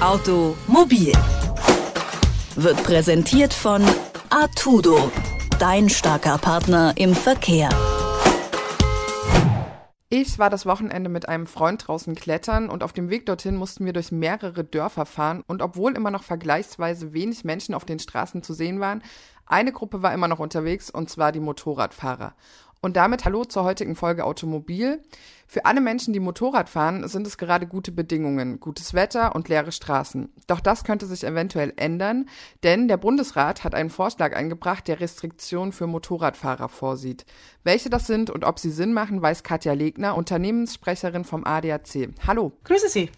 Automobil wird präsentiert von Artudo, dein starker Partner im Verkehr. Ich war das Wochenende mit einem Freund draußen klettern und auf dem Weg dorthin mussten wir durch mehrere Dörfer fahren und obwohl immer noch vergleichsweise wenig Menschen auf den Straßen zu sehen waren, eine Gruppe war immer noch unterwegs und zwar die Motorradfahrer. Und damit hallo zur heutigen Folge Automobil. Für alle Menschen, die Motorrad fahren, sind es gerade gute Bedingungen, gutes Wetter und leere Straßen. Doch das könnte sich eventuell ändern, denn der Bundesrat hat einen Vorschlag eingebracht, der Restriktionen für Motorradfahrer vorsieht. Welche das sind und ob sie Sinn machen, weiß Katja Legner, Unternehmenssprecherin vom ADAC. Hallo. Grüße Sie.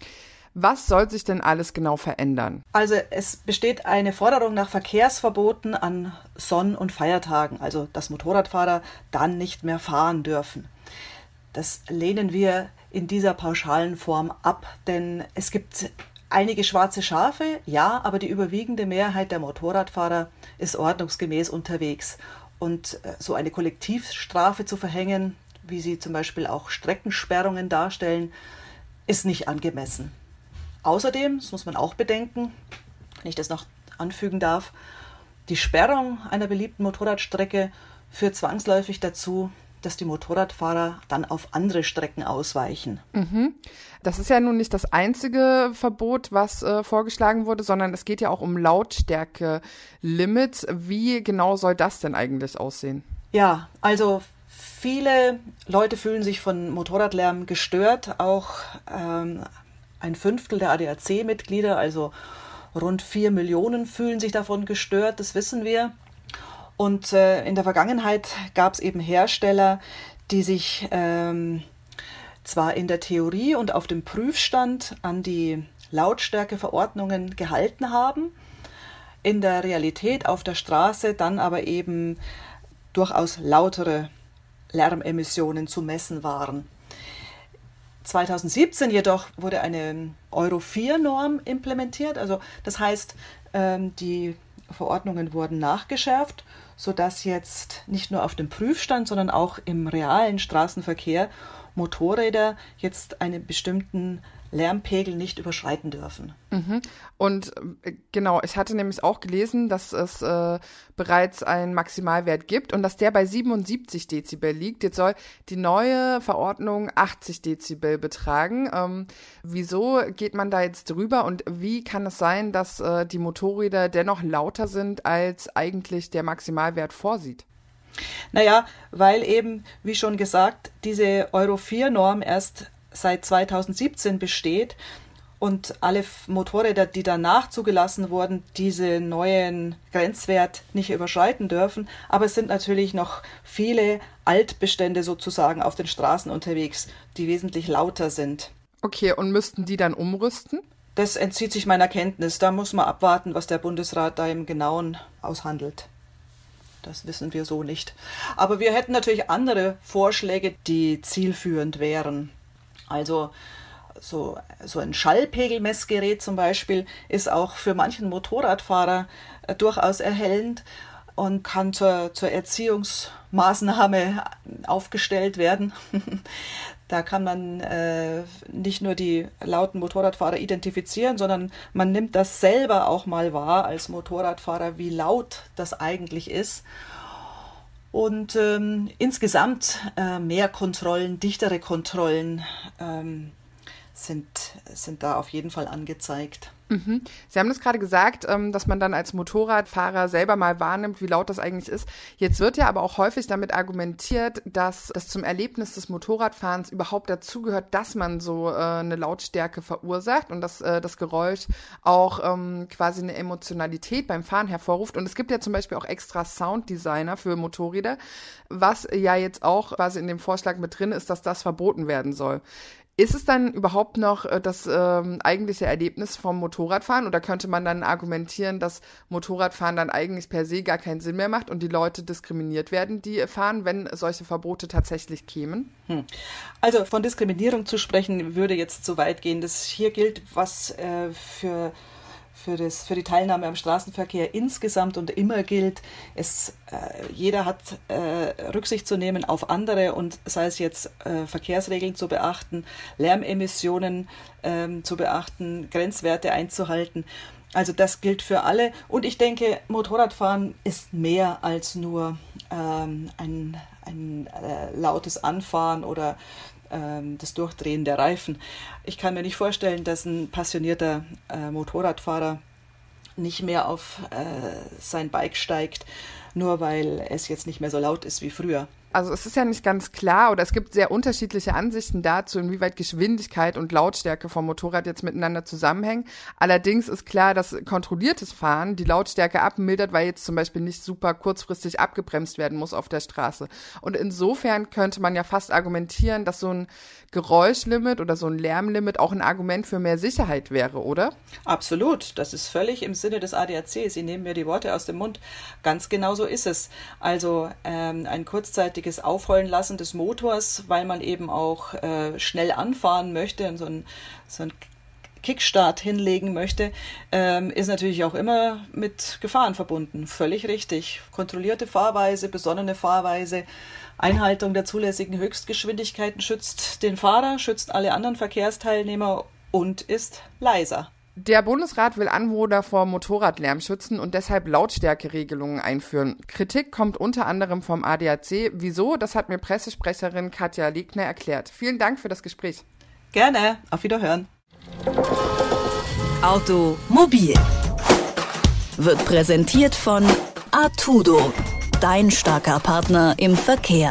Was soll sich denn alles genau verändern? Also es besteht eine Forderung nach Verkehrsverboten an Sonn- und Feiertagen, also dass Motorradfahrer dann nicht mehr fahren dürfen. Das lehnen wir in dieser pauschalen Form ab, denn es gibt einige schwarze Schafe, ja, aber die überwiegende Mehrheit der Motorradfahrer ist ordnungsgemäß unterwegs. Und äh, so eine Kollektivstrafe zu verhängen, wie sie zum Beispiel auch Streckensperrungen darstellen, ist nicht angemessen. Außerdem, das muss man auch bedenken, wenn ich das noch anfügen darf, die Sperrung einer beliebten Motorradstrecke führt zwangsläufig dazu, dass die Motorradfahrer dann auf andere Strecken ausweichen. Mhm. Das ist ja nun nicht das einzige Verbot, was äh, vorgeschlagen wurde, sondern es geht ja auch um Lautstärke-Limits. Wie genau soll das denn eigentlich aussehen? Ja, also viele Leute fühlen sich von Motorradlärm gestört. Auch ähm, ein Fünftel der ADAC-Mitglieder, also rund vier Millionen, fühlen sich davon gestört, das wissen wir. Und äh, in der Vergangenheit gab es eben Hersteller, die sich ähm, zwar in der Theorie und auf dem Prüfstand an die Lautstärkeverordnungen gehalten haben, in der Realität auf der Straße dann aber eben durchaus lautere Lärmemissionen zu messen waren. 2017 jedoch wurde eine Euro 4-Norm implementiert. Also das heißt, ähm, die Verordnungen wurden nachgeschärft, sodass jetzt nicht nur auf dem Prüfstand, sondern auch im realen Straßenverkehr Motorräder jetzt einen bestimmten Lärmpegel nicht überschreiten dürfen. Mhm. Und äh, genau, ich hatte nämlich auch gelesen, dass es äh, bereits einen Maximalwert gibt und dass der bei 77 Dezibel liegt. Jetzt soll die neue Verordnung 80 Dezibel betragen. Ähm, wieso geht man da jetzt drüber und wie kann es sein, dass äh, die Motorräder dennoch lauter sind, als eigentlich der Maximalwert vorsieht? Naja, weil eben, wie schon gesagt, diese Euro 4-Norm erst seit 2017 besteht und alle Motorräder, die danach zugelassen wurden, diese neuen Grenzwert nicht überschreiten dürfen. Aber es sind natürlich noch viele Altbestände sozusagen auf den Straßen unterwegs, die wesentlich lauter sind. Okay, und müssten die dann umrüsten? Das entzieht sich meiner Kenntnis. Da muss man abwarten, was der Bundesrat da im Genauen aushandelt. Das wissen wir so nicht. Aber wir hätten natürlich andere Vorschläge, die zielführend wären. Also so, so ein Schallpegelmessgerät zum Beispiel ist auch für manchen Motorradfahrer äh, durchaus erhellend und kann zur, zur Erziehungsmaßnahme aufgestellt werden. da kann man äh, nicht nur die lauten Motorradfahrer identifizieren, sondern man nimmt das selber auch mal wahr als Motorradfahrer, wie laut das eigentlich ist. Und ähm, insgesamt äh, mehr Kontrollen, dichtere Kontrollen ähm, sind, sind da auf jeden Fall angezeigt. Mhm. Sie haben das gerade gesagt, ähm, dass man dann als Motorradfahrer selber mal wahrnimmt, wie laut das eigentlich ist. Jetzt wird ja aber auch häufig damit argumentiert, dass es zum Erlebnis des Motorradfahrens überhaupt dazugehört, dass man so äh, eine Lautstärke verursacht und dass äh, das Geräusch auch ähm, quasi eine Emotionalität beim Fahren hervorruft. Und es gibt ja zum Beispiel auch extra Sounddesigner für Motorräder, was ja jetzt auch quasi in dem Vorschlag mit drin ist, dass das verboten werden soll. Ist es dann überhaupt noch äh, das ähm, eigentliche Erlebnis vom Motorradfahren oder könnte man dann argumentieren, dass Motorradfahren dann eigentlich per se gar keinen Sinn mehr macht und die Leute diskriminiert werden, die fahren, wenn solche Verbote tatsächlich kämen? Hm. Also von Diskriminierung zu sprechen, würde jetzt zu weit gehen. Das hier gilt, was äh, für für, das, für die Teilnahme am Straßenverkehr insgesamt und immer gilt, es, äh, jeder hat äh, Rücksicht zu nehmen auf andere und sei es jetzt äh, Verkehrsregeln zu beachten, Lärmemissionen ähm, zu beachten, Grenzwerte einzuhalten. Also das gilt für alle. Und ich denke, Motorradfahren ist mehr als nur ähm, ein, ein äh, lautes Anfahren oder das Durchdrehen der Reifen. Ich kann mir nicht vorstellen, dass ein passionierter äh, Motorradfahrer nicht mehr auf äh, sein Bike steigt, nur weil es jetzt nicht mehr so laut ist wie früher also es ist ja nicht ganz klar oder es gibt sehr unterschiedliche Ansichten dazu, inwieweit Geschwindigkeit und Lautstärke vom Motorrad jetzt miteinander zusammenhängen. Allerdings ist klar, dass kontrolliertes Fahren die Lautstärke abmildert, weil jetzt zum Beispiel nicht super kurzfristig abgebremst werden muss auf der Straße. Und insofern könnte man ja fast argumentieren, dass so ein Geräuschlimit oder so ein Lärmlimit auch ein Argument für mehr Sicherheit wäre, oder? Absolut. Das ist völlig im Sinne des ADAC. Sie nehmen mir die Worte aus dem Mund. Ganz genau so ist es. Also ähm, ein kurzzeitiges Aufheulen lassen des Motors, weil man eben auch äh, schnell anfahren möchte und so ein, so ein Kickstart hinlegen möchte, ähm, ist natürlich auch immer mit Gefahren verbunden. Völlig richtig. Kontrollierte Fahrweise, besonnene Fahrweise, Einhaltung der zulässigen Höchstgeschwindigkeiten schützt den Fahrer, schützt alle anderen Verkehrsteilnehmer und ist leiser. Der Bundesrat will Anwohner vor Motorradlärm schützen und deshalb Lautstärkeregelungen einführen. Kritik kommt unter anderem vom ADAC. Wieso? Das hat mir Pressesprecherin Katja Legner erklärt. Vielen Dank für das Gespräch. Gerne. Auf Wiederhören. Automobil wird präsentiert von Artudo, dein starker Partner im Verkehr.